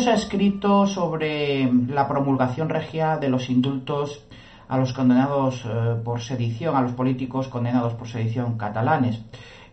se ha escrito sobre la promulgación regia de los indultos a los condenados eh, por sedición, a los políticos condenados por sedición catalanes.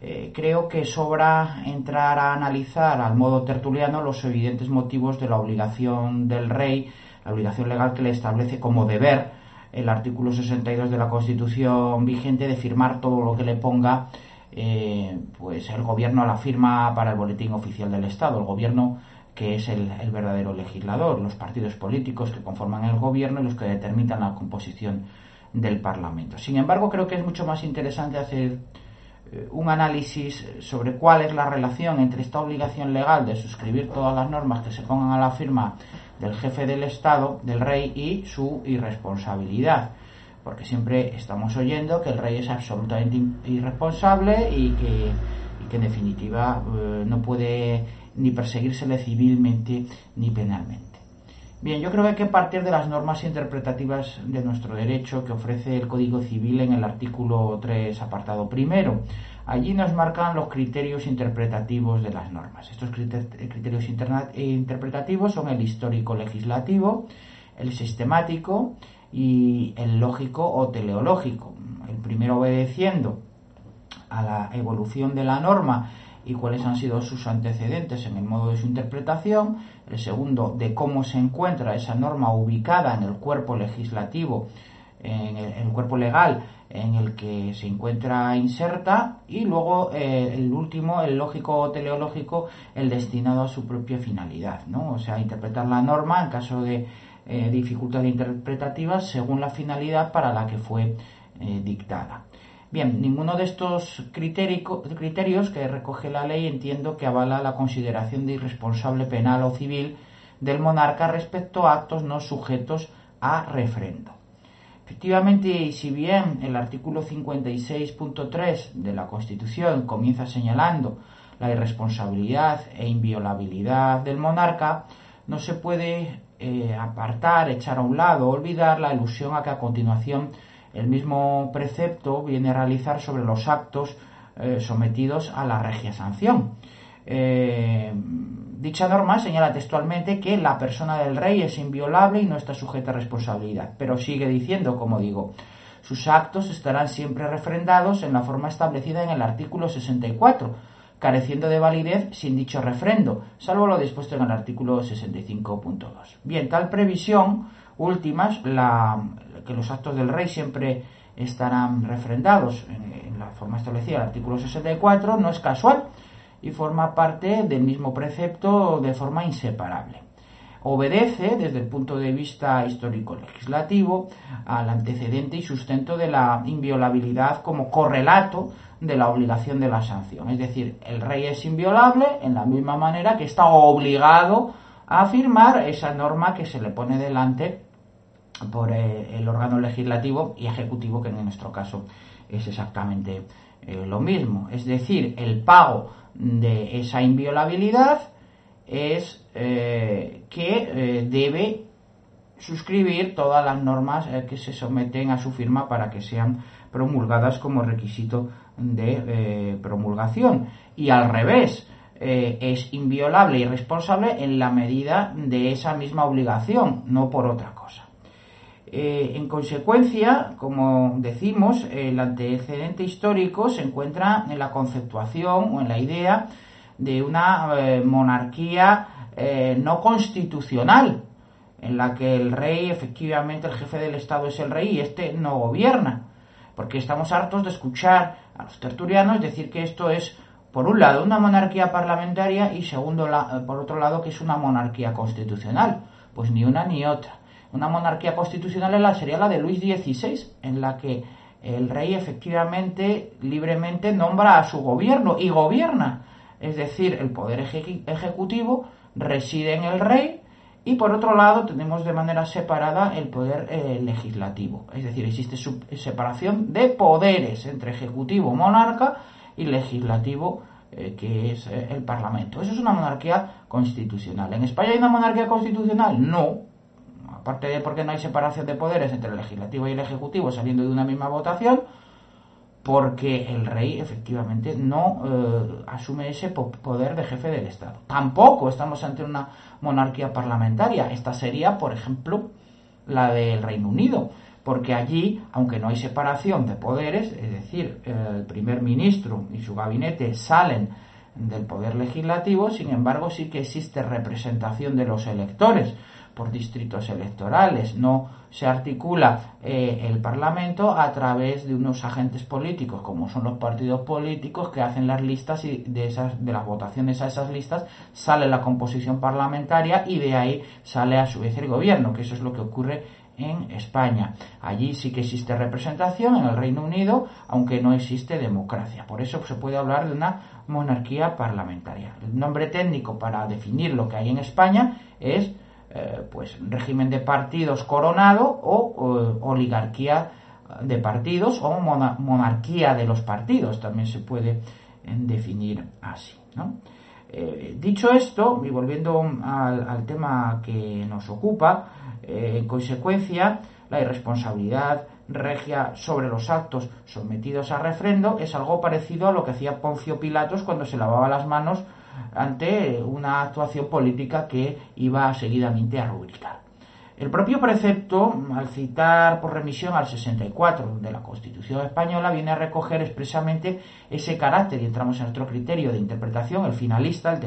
Eh, creo que sobra entrar a analizar al modo tertuliano los evidentes motivos de la obligación del rey, la obligación legal que le establece como deber el artículo 62 de la Constitución vigente de firmar todo lo que le ponga eh, pues el gobierno a la firma para el boletín oficial del Estado, el gobierno que es el, verdadero legislador, los partidos políticos que conforman el gobierno y los que determinan la composición del Parlamento. Sin embargo, creo que es mucho más interesante hacer eh, un análisis sobre cuál es la relación entre esta obligación legal de suscribir todas las normas que se pongan a la firma del jefe del Estado, del rey, y su irresponsabilidad. Porque siempre estamos oyendo que el rey es absolutamente irresponsable y que, en definitiva eh, no puede ni perseguírsele civilmente ni penalmente. Bien, yo creo que hay que partir de las normas interpretativas de nuestro derecho que ofrece el Código Civil en el artículo 3, apartado primero. Allí nos marcan los criterios interpretativos de las normas. Estos criterios interpretativos son el histórico legislativo, el sistemático y el lógico o teleológico. El primero obedeciendo a la evolución de la norma y cuáles han sido sus antecedentes en el modo de su interpretación, el segundo de cómo se encuentra esa norma ubicada en el cuerpo legislativo, en el, cuerpo legal en el que se encuentra inserta y luego eh, el último, el lógico o teleológico, el destinado a su propia finalidad, ¿no? O sea, interpretar la norma en caso de eh, dificultad interpretativa según la finalidad para la que fue eh, dictada. Bien, ninguno de estos criterios que recoge la ley entiendo que avala la consideración de irresponsable penal o civil del monarca respecto a actos no sujetos a refrendo. Efectivamente, y si bien el artículo 56.3 de la Constitución comienza señalando la irresponsabilidad e inviolabilidad del monarca, no se puede eh, apartar, echar a un lado, olvidar la ilusión a que a continuación el mismo precepto viene a realizar sobre los actos eh, sometidos a la regia sanción. Eh, dicha norma señala textualmente que la persona del rey es inviolable y no está sujeta a responsabilidad, pero sigue diciendo, como digo, sus actos estarán siempre refrendados en la forma establecida en el artículo 64, careciendo de validez sin dicho refrendo, salvo lo dispuesto en el artículo 65.2. Bien, tal previsión últimas, la, que los actos del rey siempre estarán refrendados en, la forma establecida el artículo 64, no es casual y forma parte del mismo precepto de forma inseparable. Obedece, desde el punto de vista histórico-legislativo, al antecedente y sustento de la inviolabilidad como correlato de la obligación de la sanción. Es decir, el rey es inviolable en la misma manera que está obligado a firmar esa norma que se le pone delante por eh, el órgano legislativo y ejecutivo, que en nuestro caso es exactamente eh, lo mismo. Es decir, el pago de esa inviolabilidad es eh, que debe suscribir todas las normas que se someten a su firma para que sean promulgadas como requisito de promulgación. Y al revés, es inviolable y responsable en la medida de esa misma obligación, no por otra cosa. Eh, en consecuencia, como decimos, el antecedente histórico se encuentra en la conceptuación o en la idea de una eh, monarquía eh, no constitucional, en la que el rey, efectivamente, el jefe del Estado es el rey y este no gobierna. Porque estamos hartos de escuchar a los tertulianos decir que esto es, por un lado, una monarquía parlamentaria y, segundo, por otro lado, que es una monarquía constitucional. Pues ni una ni otra. Una monarquía constitucional sería la de Luis XVI, en la que el rey efectivamente libremente nombra a su gobierno y gobierna. Es decir, el poder ejecutivo reside en el rey y por otro lado tenemos de manera separada el poder eh, legislativo. Es decir, existe separación de poderes entre ejecutivo, monarca y legislativo, eh, que es eh, el Parlamento. Eso es una monarquía constitucional. ¿En España hay una monarquía constitucional? No, aparte de porque no hay separación de poderes entre el legislativo y el ejecutivo saliendo de una misma votación, porque el rey efectivamente no eh, asume ese poder de jefe del Estado. Tampoco estamos ante una monarquía parlamentaria. Esta sería, por ejemplo, la del Reino Unido, porque allí, aunque no hay separación de poderes, es decir, el primer ministro y su gabinete salen del poder legislativo, sin embargo sí que existe representación de los electores por distritos electorales, no se articula eh, el Parlamento a través de unos agentes políticos, como son los partidos políticos que hacen las listas y de, esas, de las votaciones a esas listas sale la composición parlamentaria y de ahí sale a su vez el gobierno, que eso es lo que ocurre en España. Allí sí que existe representación, en el Reino Unido, aunque no existe democracia. Por eso se puede hablar de una monarquía parlamentaria. El nombre técnico para definir lo que hay en España es eh, pues régimen de partidos coronado o, oligarquía de partidos o monarquía de los partidos, también se puede eh, definir así. Eh, dicho esto, y volviendo al, tema que nos ocupa, en consecuencia, la irresponsabilidad regia sobre los actos sometidos a refrendo es algo parecido a lo que hacía Poncio Pilatos cuando se lavaba las manos ante una actuación política que iba seguidamente a rubricar. El propio precepto, al citar por remisión al 64 de la Constitución española, viene a recoger expresamente ese carácter y entramos en otro criterio de interpretación, el finalista, el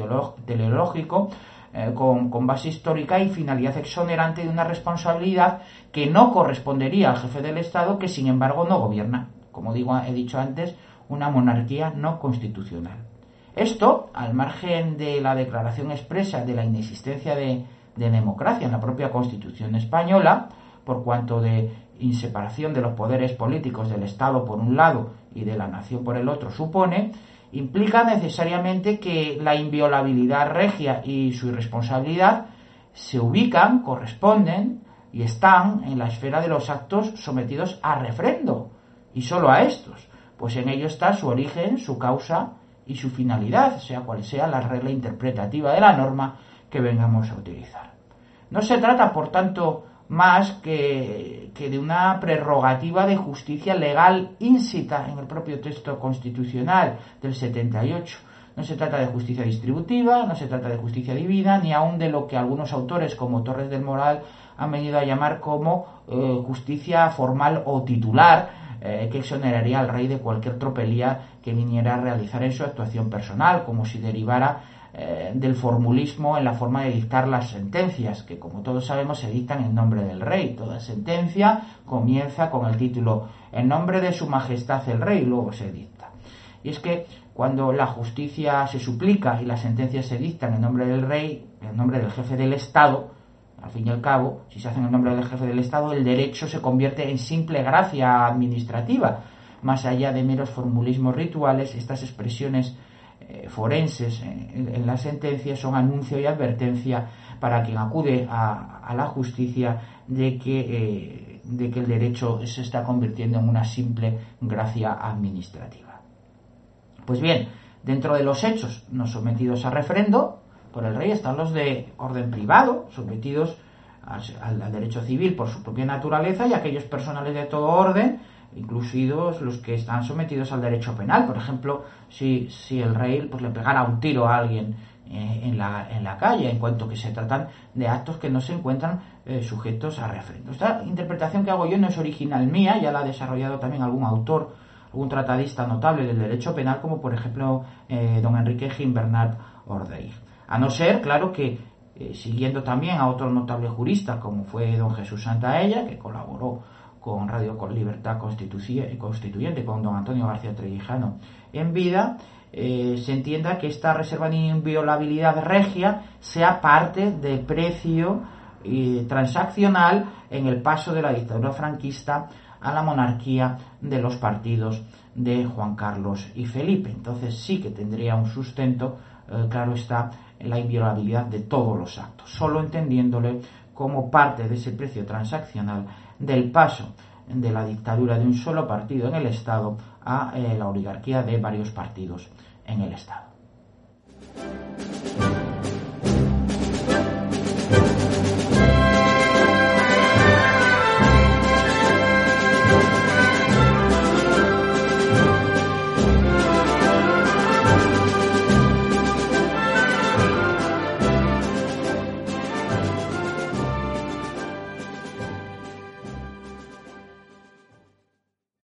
teleológico, eh, con, con, base histórica y finalidad exonerante de una responsabilidad que no correspondería al jefe del Estado, que sin embargo no gobierna. Como digo, he dicho antes, una monarquía no constitucional. Esto, al margen de la declaración expresa de la inexistencia de, democracia en la propia Constitución española, por cuanto de inseparación de los poderes políticos del Estado por un lado y de la nación por el otro supone, implica necesariamente que la inviolabilidad regia y su irresponsabilidad se ubican, corresponden y están en la esfera de los actos sometidos a refrendo, y solo a estos, pues en ello está su origen, su causa y su finalidad, sea cual sea la regla interpretativa de la norma que vengamos a utilizar. No se trata, por tanto, más que, de una prerrogativa de justicia legal íncita en el propio texto constitucional del 78. No se trata de justicia distributiva, no se trata de justicia divina, ni aun de lo que algunos autores como Torres del Moral han venido a llamar como eh, justicia formal o titular, eh, que exoneraría al rey de cualquier tropelía que viniera a realizar en su actuación personal, como si derivara eh, del formulismo en la forma de dictar las sentencias, que como todos sabemos se dictan en nombre del rey. Toda sentencia comienza con el título En nombre de su majestad el rey, luego se dicta. Y es que cuando la justicia se suplica y las sentencias se dictan en nombre del rey, en nombre del jefe del Estado, al fin y al cabo, si se hace en el nombre del jefe del Estado, el derecho se convierte en simple gracia administrativa. Más allá de meros formulismos rituales, estas expresiones eh, forenses en, la sentencia son anuncio y advertencia para quien acude a, la justicia de que, eh, de que el derecho se está convirtiendo en una simple gracia administrativa. Pues bien, dentro de los hechos no sometidos a referendo, por el rey están los de orden privado, sometidos al, derecho civil por su propia naturaleza, y aquellos personales de todo orden, incluidos los que están sometidos al derecho penal. Por ejemplo, si, si el rey pues, le pegara un tiro a alguien eh, en, la, en la calle, en cuanto que se tratan de actos que no se encuentran eh, sujetos a referendo. Esta interpretación que hago yo no es original mía, ya la ha desarrollado también algún autor, algún tratadista notable del derecho penal, como por ejemplo eh, don Enrique Gimbernat Ordeig. A no ser, claro, que eh, siguiendo también a otro notable jurista como fue don Jesús Santaella, que colaboró con Radio Libertad Constituyente, con don Antonio García Trevijano en vida, eh, se entienda que esta reserva de inviolabilidad regia sea parte del precio eh, transaccional en el paso de la dictadura franquista a la monarquía de los partidos de Juan Carlos y Felipe. Entonces sí que tendría un sustento, claro está, la inviolabilidad de todos los actos, solo entendiéndole como parte de ese precio transaccional del paso de la dictadura de un solo partido en el Estado a eh, la oligarquía de varios partidos en el Estado.